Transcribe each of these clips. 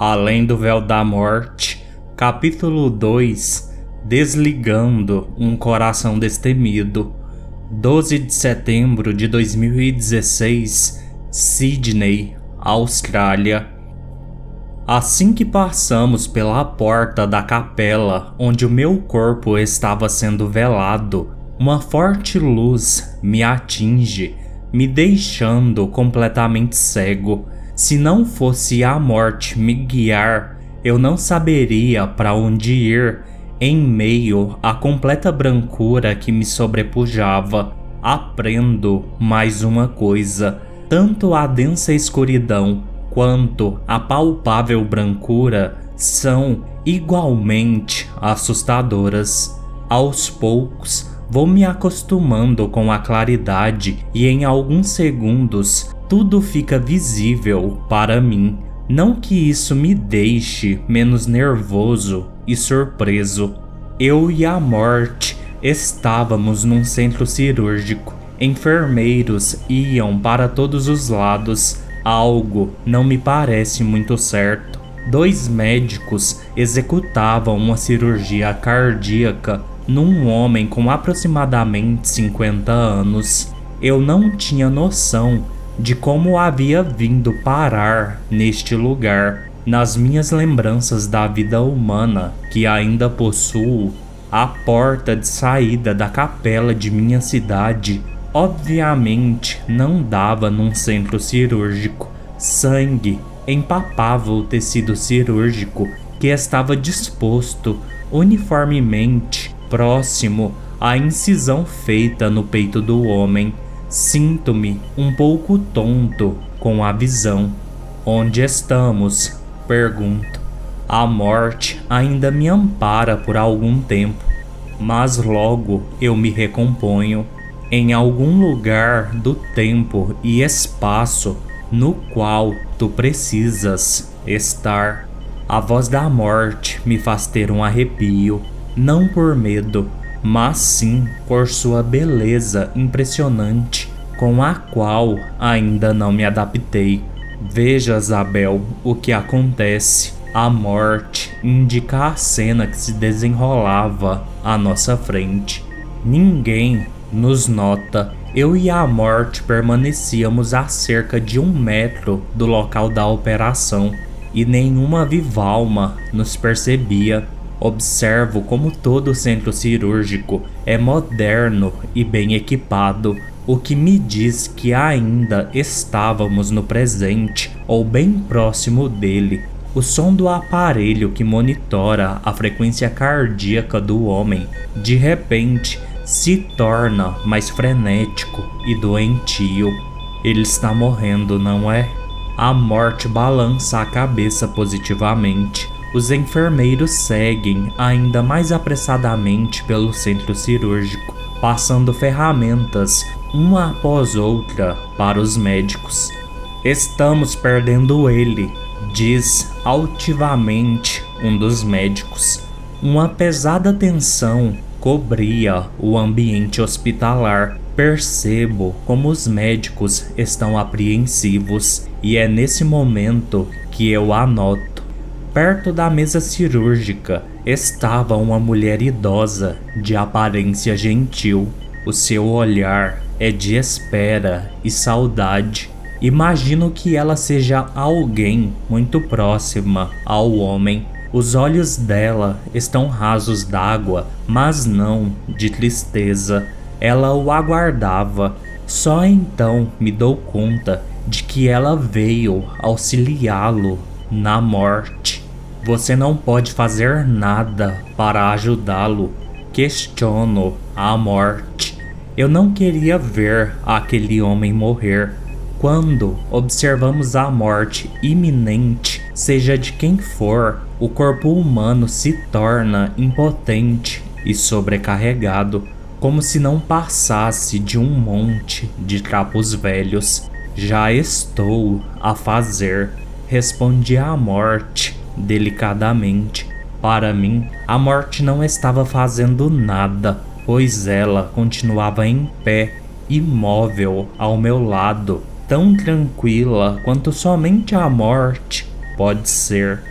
Além do Véu da Morte, capítulo 2 Desligando um Coração Destemido, 12 de setembro de 2016, Sydney, Austrália. Assim que passamos pela porta da capela onde o meu corpo estava sendo velado, uma forte luz me atinge, me deixando completamente cego. Se não fosse a morte me guiar, eu não saberia para onde ir em meio à completa brancura que me sobrepujava. Aprendo mais uma coisa: tanto a densa escuridão quanto a palpável brancura são igualmente assustadoras. Aos poucos, vou me acostumando com a claridade e em alguns segundos tudo fica visível para mim. Não que isso me deixe menos nervoso e surpreso. Eu e a morte estávamos num centro cirúrgico. Enfermeiros iam para todos os lados. Algo não me parece muito certo. Dois médicos executavam uma cirurgia cardíaca num homem com aproximadamente 50 anos. Eu não tinha noção de como havia vindo parar neste lugar. Nas minhas lembranças da vida humana que ainda possuo, a porta de saída da capela de minha cidade obviamente não dava num centro cirúrgico. Sangue empapava o tecido cirúrgico que estava disposto uniformemente próximo à incisão feita no peito do homem. Sinto-me um pouco tonto com a visão. Onde estamos? Pergunto. A morte ainda me ampara por algum tempo, mas logo eu me recomponho em algum lugar do tempo e espaço no qual tu precisas estar. A voz da morte me faz ter um arrepio, não por medo, mas sim por sua beleza impressionante, com a qual ainda não me adaptei. Veja, Isabel, o que acontece. A morte indica a cena que se desenrolava à nossa frente. Ninguém nos nota. Eu e a morte permanecíamos a cerca de um metro do local da operação e nenhuma viva alma nos percebia. Observo como todo centro cirúrgico é moderno e bem equipado, o que me diz que ainda estávamos no presente ou bem próximo dele. O som do aparelho que monitora a frequência cardíaca do homem de repente se torna mais frenético e doentio. Ele está morrendo, não é? A morte balança a cabeça positivamente os enfermeiros seguem ainda mais apressadamente pelo centro cirúrgico, passando ferramentas uma após outra para os médicos. Estamos perdendo ele, diz altivamente um dos médicos. Uma pesada tensão cobria o ambiente hospitalar. Percebo como os médicos estão apreensivos e é nesse momento que eu anoto Perto da mesa cirúrgica estava uma mulher idosa de aparência gentil. O seu olhar é de espera e saudade. Imagino que ela seja alguém muito próxima ao homem. Os olhos dela estão rasos d'água, mas não de tristeza. Ela o aguardava. Só então me dou conta de que ela veio auxiliá-lo na morte. Você não pode fazer nada para ajudá-lo. Questiono a morte. Eu não queria ver aquele homem morrer. Quando observamos a morte iminente, seja de quem for, o corpo humano se torna impotente e sobrecarregado, como se não passasse de um monte de trapos velhos. Já estou a fazer, respondi a morte delicadamente. Para mim, a morte não estava fazendo nada, pois ela continuava em pé, imóvel ao meu lado, tão tranquila quanto somente a morte pode ser.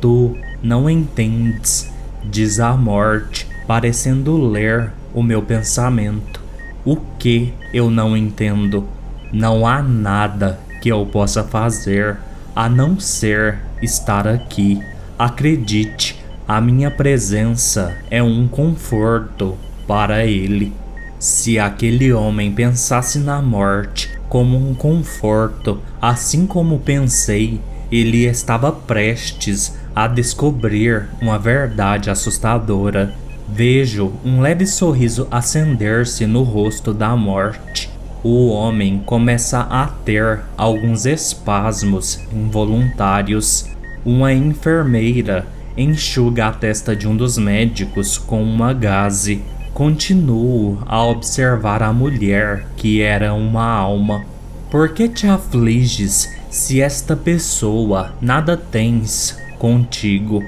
Tu não entendes, diz a morte, parecendo ler o meu pensamento. O que eu não entendo? Não há nada que eu possa fazer a não ser estar aqui. Acredite, a minha presença é um conforto para ele. Se aquele homem pensasse na morte como um conforto, assim como pensei, ele estava prestes a descobrir uma verdade assustadora. Vejo um leve sorriso acender-se no rosto da morte. O homem começa a ter alguns espasmos involuntários. Uma enfermeira enxuga a testa de um dos médicos com uma gaze. Continuo a observar a mulher, que era uma alma. Por que te afliges se esta pessoa nada tens contigo?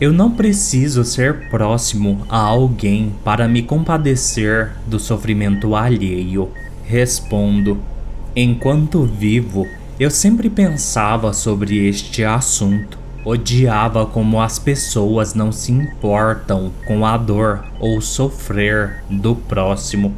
Eu não preciso ser próximo a alguém para me compadecer do sofrimento alheio. Respondo: Enquanto vivo, eu sempre pensava sobre este assunto. Odiava como as pessoas não se importam com a dor ou sofrer do próximo.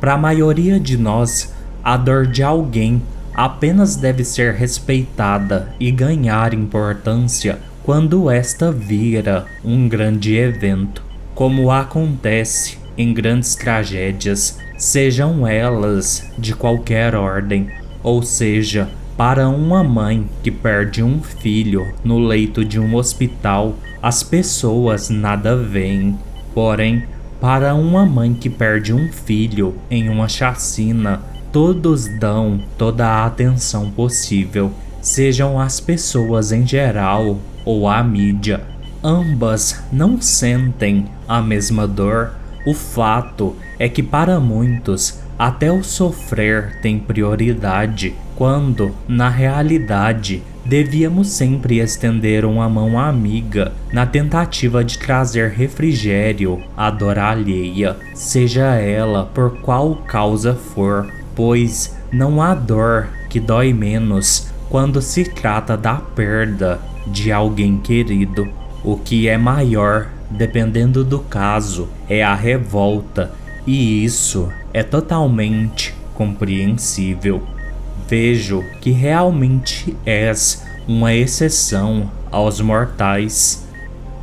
Para a maioria de nós, a dor de alguém apenas deve ser respeitada e ganhar importância quando esta vira um grande evento, como acontece em grandes tragédias, sejam elas de qualquer ordem, ou seja, para uma mãe que perde um filho no leito de um hospital, as pessoas nada veem. Porém, para uma mãe que perde um filho em uma chacina, todos dão toda a atenção possível, sejam as pessoas em geral ou a mídia. Ambas não sentem a mesma dor. O fato é que para muitos até o sofrer tem prioridade, quando, na realidade, devíamos sempre estender uma mão amiga na tentativa de trazer refrigério à dor alheia, seja ela por qual causa for, pois não há dor que dói menos quando se trata da perda de alguém querido. O que é maior, dependendo do caso, é a revolta, e isso é totalmente compreensível. Vejo que realmente és uma exceção aos mortais.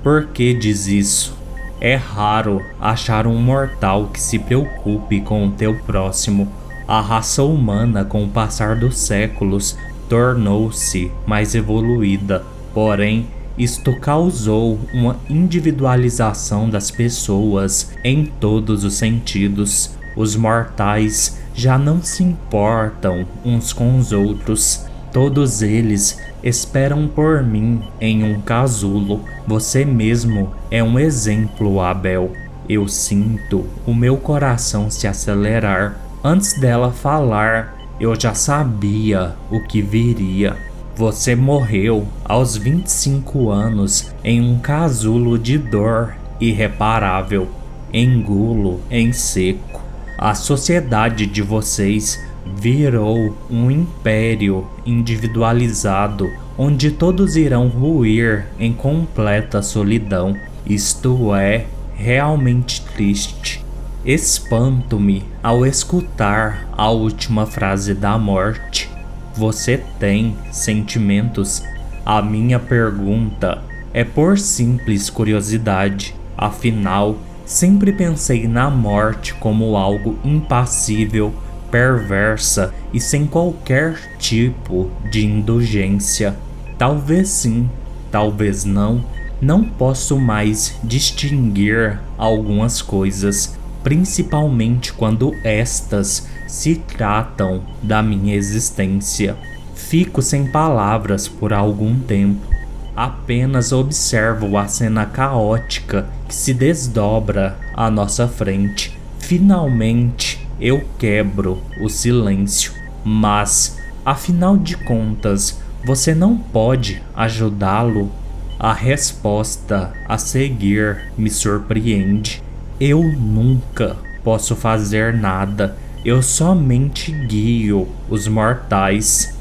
Por que diz isso? É raro achar um mortal que se preocupe com o teu próximo. A raça humana, com o passar dos séculos, tornou-se mais evoluída, porém, isto causou uma individualização das pessoas em todos os sentidos. Os mortais já não se importam uns com os outros. Todos eles esperam por mim em um casulo. Você mesmo é um exemplo, Abel. Eu sinto o meu coração se acelerar. Antes dela falar, eu já sabia o que viria. Você morreu aos 25 anos em um casulo de dor irreparável, engulo em seco. A sociedade de vocês virou um império individualizado onde todos irão ruir em completa solidão. Isto é realmente triste. Espanto-me ao escutar a última frase da morte. Você tem sentimentos? A minha pergunta é por simples curiosidade. Afinal, Sempre pensei na morte como algo impassível, perversa e sem qualquer tipo de indulgência. Talvez sim, talvez não. Não posso mais distinguir algumas coisas, principalmente quando estas se tratam da minha existência. Fico sem palavras por algum tempo apenas observo a cena caótica que se desdobra à nossa frente. Finalmente eu quebro o silêncio, mas afinal de contas, você não pode ajudá-lo? A resposta a seguir me surpreende. Eu nunca posso fazer nada, eu somente guio os mortais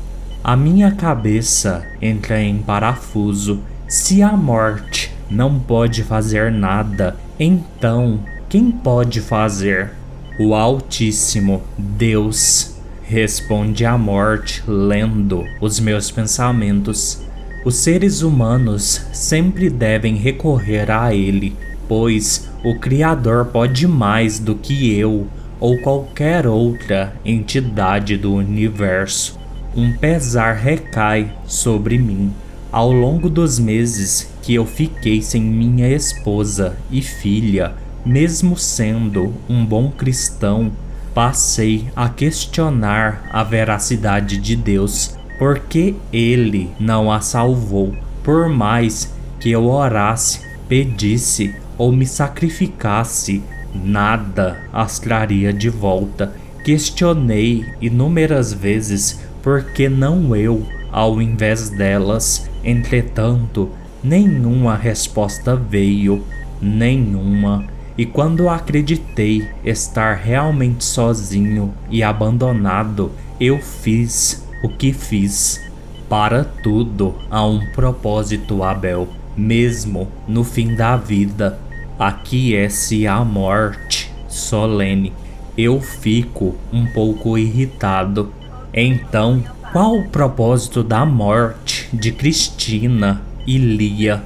a minha cabeça entra em parafuso. Se a morte não pode fazer nada, então quem pode fazer? O Altíssimo Deus responde à morte lendo os meus pensamentos. Os seres humanos sempre devem recorrer a Ele, pois o Criador pode mais do que eu ou qualquer outra entidade do universo. Um pesar recai sobre mim. Ao longo dos meses que eu fiquei sem minha esposa e filha, mesmo sendo um bom cristão, passei a questionar a veracidade de Deus, porque Ele não a salvou, por mais que eu orasse, pedisse ou me sacrificasse, nada as traria de volta. Questionei inúmeras vezes por que não eu, ao invés delas. Entretanto, nenhuma resposta veio, nenhuma. E quando acreditei estar realmente sozinho e abandonado, eu fiz o que fiz. Para tudo há um propósito, Abel, mesmo no fim da vida aquece a morte solene. Eu fico um pouco irritado. Então, qual o propósito da morte de Cristina e Lia?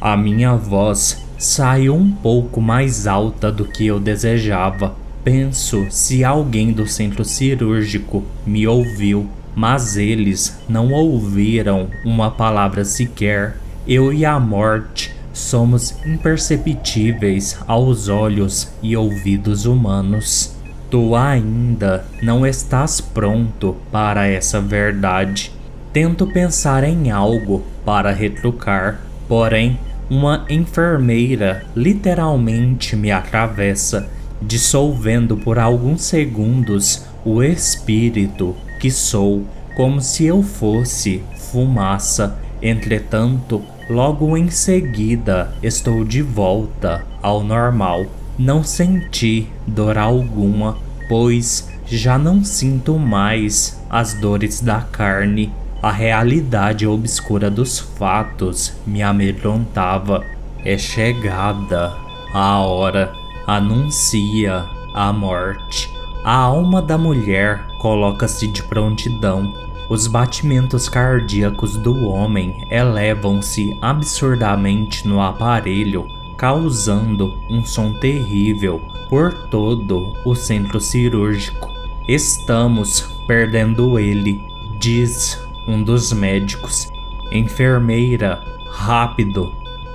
A minha voz saiu um pouco mais alta do que eu desejava. Penso se alguém do centro cirúrgico me ouviu, mas eles não ouviram uma palavra sequer. Eu e a morte somos imperceptíveis aos olhos e ouvidos humanos. Tu ainda não estás pronto para essa verdade. Tento pensar em algo para retrucar, porém, uma enfermeira literalmente me atravessa, dissolvendo por alguns segundos o espírito que sou, como se eu fosse fumaça. Entretanto, Logo em seguida, estou de volta ao normal. Não senti dor alguma, pois já não sinto mais as dores da carne. A realidade obscura dos fatos me amedrontava. É chegada a hora, anuncia a morte. A alma da mulher coloca-se de prontidão os batimentos cardíacos do homem elevam-se absurdamente no aparelho, causando um som terrível por todo o centro cirúrgico. Estamos perdendo ele, diz um dos médicos. Enfermeira, rápido!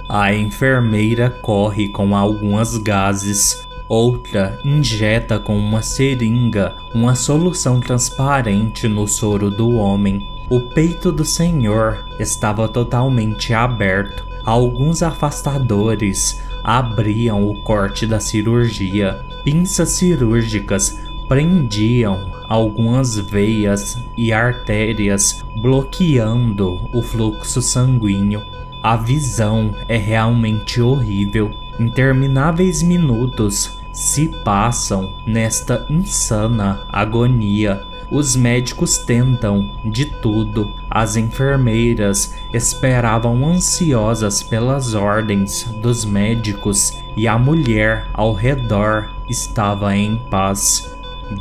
A enfermeira corre com algumas gases Outra injeta com uma seringa uma solução transparente no soro do homem. O peito do senhor estava totalmente aberto. Alguns afastadores abriam o corte da cirurgia. Pinças cirúrgicas prendiam algumas veias e artérias, bloqueando o fluxo sanguíneo. A visão é realmente horrível. Intermináveis minutos se passam nesta insana agonia. Os médicos tentam de tudo. As enfermeiras esperavam ansiosas pelas ordens dos médicos e a mulher ao redor estava em paz.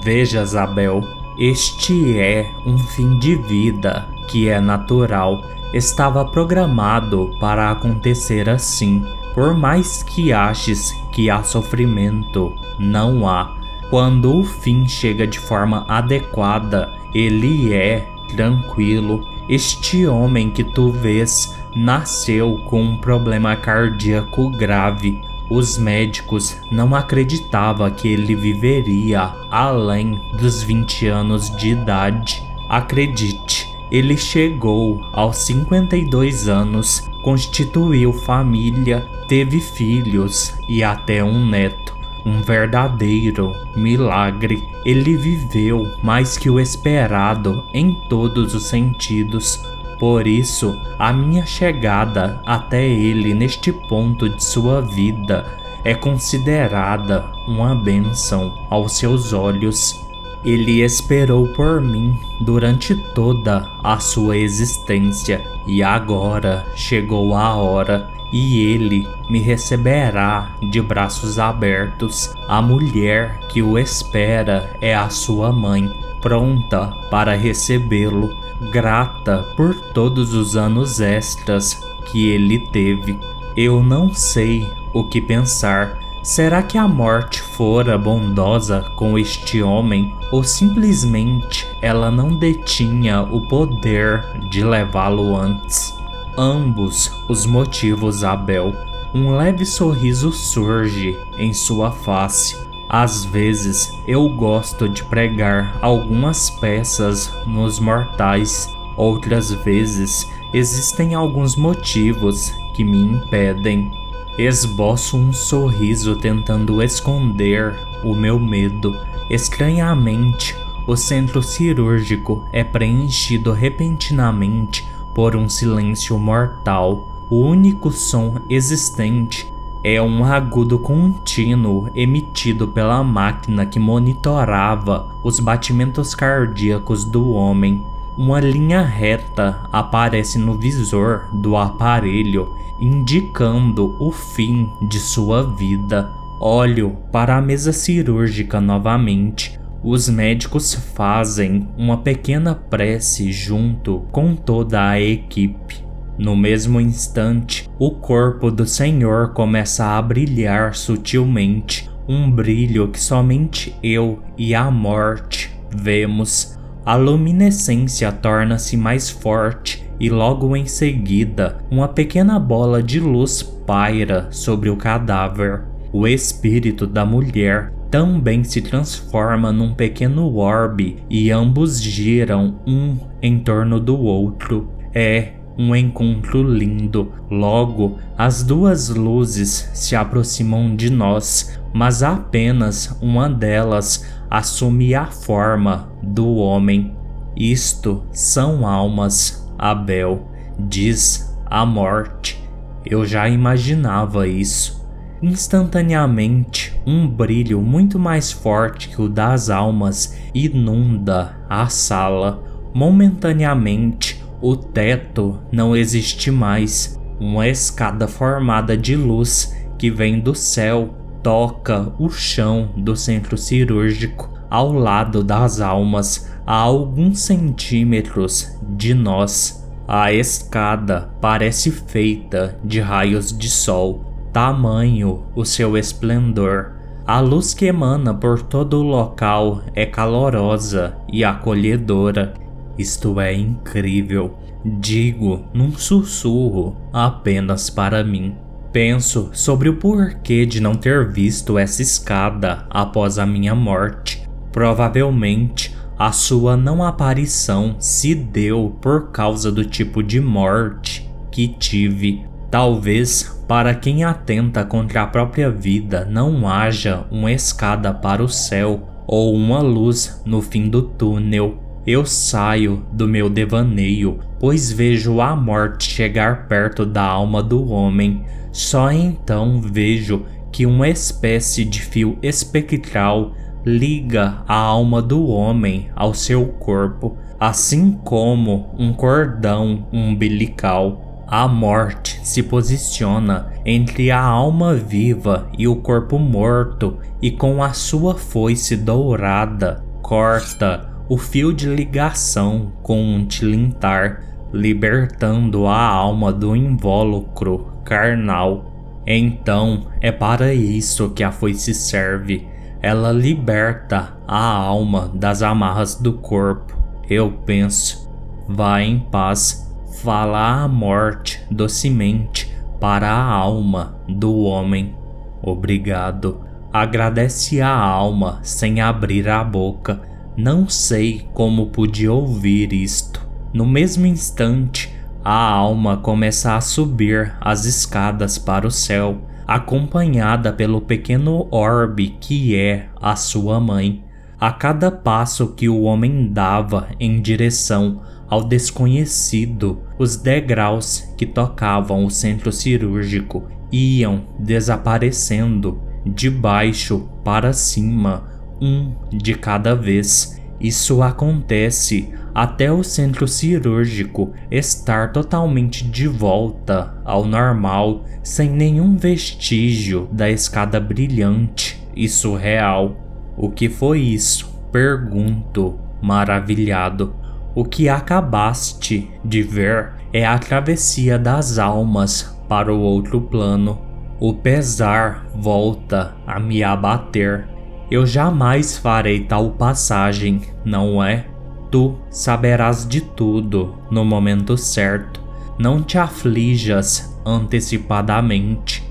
Veja, Isabel, este é um fim de vida que é natural. Estava programado para acontecer assim. Por mais que aches que há sofrimento, não há. Quando o fim chega de forma adequada, ele é tranquilo. Este homem que tu vês nasceu com um problema cardíaco grave. Os médicos não acreditavam que ele viveria além dos 20 anos de idade. Acredite, ele chegou aos 52 anos, constituiu família, teve filhos e até um neto. Um verdadeiro milagre. Ele viveu mais que o esperado em todos os sentidos. Por isso, a minha chegada até ele neste ponto de sua vida é considerada uma bênção aos seus olhos. Ele esperou por mim durante toda a sua existência e agora chegou a hora e ele me receberá de braços abertos. A mulher que o espera é a sua mãe, pronta para recebê-lo, grata por todos os anos extras que ele teve. Eu não sei o que pensar Será que a morte fora bondosa com este homem ou simplesmente ela não detinha o poder de levá-lo antes? Ambos os motivos, Abel. Um leve sorriso surge em sua face. Às vezes eu gosto de pregar algumas peças nos mortais, outras vezes existem alguns motivos que me impedem. Esboço um sorriso tentando esconder o meu medo. Estranhamente, o centro cirúrgico é preenchido repentinamente por um silêncio mortal. O único som existente é um agudo contínuo emitido pela máquina que monitorava os batimentos cardíacos do homem. Uma linha reta aparece no visor do aparelho indicando o fim de sua vida. Olho para a mesa cirúrgica novamente. Os médicos fazem uma pequena prece junto com toda a equipe. No mesmo instante, o corpo do Senhor começa a brilhar sutilmente, um brilho que somente eu e a morte vemos. A luminescência torna-se mais forte e logo em seguida uma pequena bola de luz paira sobre o cadáver. O espírito da mulher também se transforma num pequeno orbe e ambos giram um em torno do outro. É um encontro lindo. Logo, as duas luzes se aproximam de nós, mas apenas uma delas assume a forma do homem. Isto são almas Abel diz a morte. Eu já imaginava isso. Instantaneamente, um brilho muito mais forte que o das almas inunda a sala. Momentaneamente, o teto não existe mais. Uma escada formada de luz que vem do céu toca o chão do centro cirúrgico ao lado das almas a alguns centímetros de nós. A escada parece feita de raios de sol, tamanho o seu esplendor. A luz que emana por todo o local é calorosa e acolhedora. Isto é incrível, digo num sussurro apenas para mim. Penso sobre o porquê de não ter visto essa escada após a minha morte. Provavelmente a sua não aparição se deu por causa do tipo de morte que tive. Talvez para quem atenta contra a própria vida não haja uma escada para o céu ou uma luz no fim do túnel. Eu saio do meu devaneio, pois vejo a morte chegar perto da alma do homem. Só então vejo que uma espécie de fio espectral liga a alma do homem ao seu corpo, assim como um cordão umbilical. A morte se posiciona entre a alma viva e o corpo morto e com a sua foice dourada corta o fio de ligação com um tilintar, libertando a alma do invólucro carnal. Então é para isso que a foice serve ela liberta a alma das amarras do corpo. Eu penso, vá em paz, fala a morte docemente para a alma do homem. Obrigado. Agradece a alma sem abrir a boca. Não sei como pude ouvir isto. No mesmo instante, a alma começa a subir as escadas para o céu acompanhada pelo pequeno orbe que é a sua mãe. A cada passo que o homem dava em direção ao desconhecido, os degraus que tocavam o centro cirúrgico iam desaparecendo de baixo para cima. Um de cada vez. Isso acontece até o centro cirúrgico estar totalmente de volta ao normal, sem nenhum vestígio da escada brilhante e surreal. O que foi isso? Pergunto, maravilhado. O que acabaste de ver é a travessia das almas para o outro plano. O pesar volta a me abater. Eu jamais farei tal passagem, não é? Tu saberás de tudo no momento certo. Não te aflijas antecipadamente.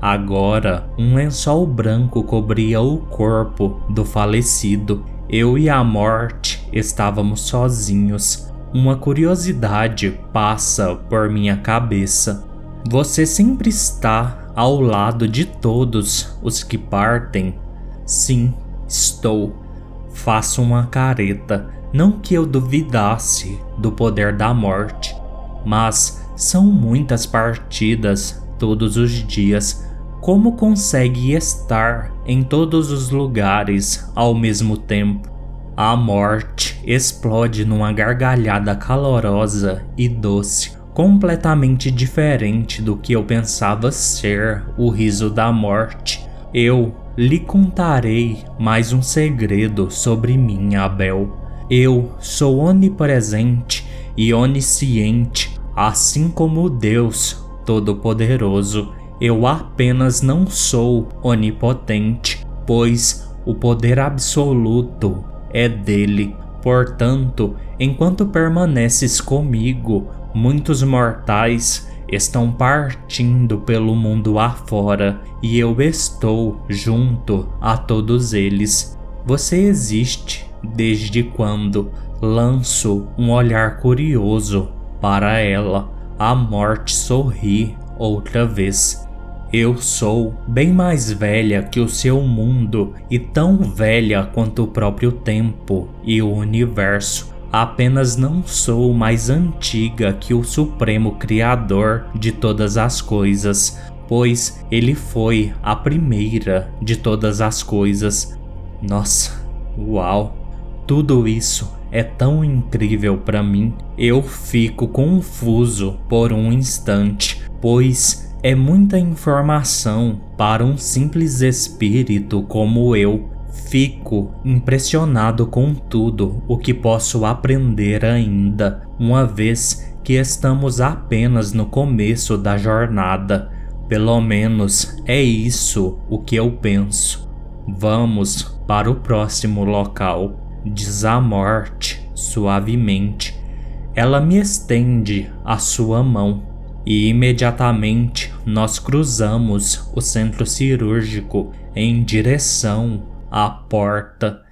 Agora, um lençol branco cobria o corpo do falecido. Eu e a morte estávamos sozinhos. Uma curiosidade passa por minha cabeça. Você sempre está ao lado de todos os que partem? Sim, estou. Faço uma careta, não que eu duvidasse do poder da morte, mas são muitas partidas todos os dias como consegue estar em todos os lugares ao mesmo tempo? A morte explode numa gargalhada calorosa e doce, completamente diferente do que eu pensava ser o riso da morte. Eu lhe contarei mais um segredo sobre mim, Abel. Eu sou onipresente e onisciente, assim como Deus Todo-Poderoso eu apenas não sou onipotente, pois o poder absoluto é dele. Portanto, enquanto permaneces comigo, muitos mortais estão partindo pelo mundo afora e eu estou junto a todos eles. Você existe desde quando lanço um olhar curioso para ela. A morte sorri outra vez. Eu sou bem mais velha que o seu mundo e tão velha quanto o próprio tempo e o universo. Apenas não sou mais antiga que o Supremo Criador de todas as coisas, pois ele foi a primeira de todas as coisas. Nossa, uau! Tudo isso é tão incrível para mim. Eu fico confuso por um instante, pois é muita informação para um simples espírito como eu. Fico impressionado com tudo o que posso aprender ainda, uma vez que estamos apenas no começo da jornada. Pelo menos é isso o que eu penso. Vamos para o próximo local. Diz a morte suavemente. Ela me estende a sua mão e imediatamente nós cruzamos o centro cirúrgico em direção à porta.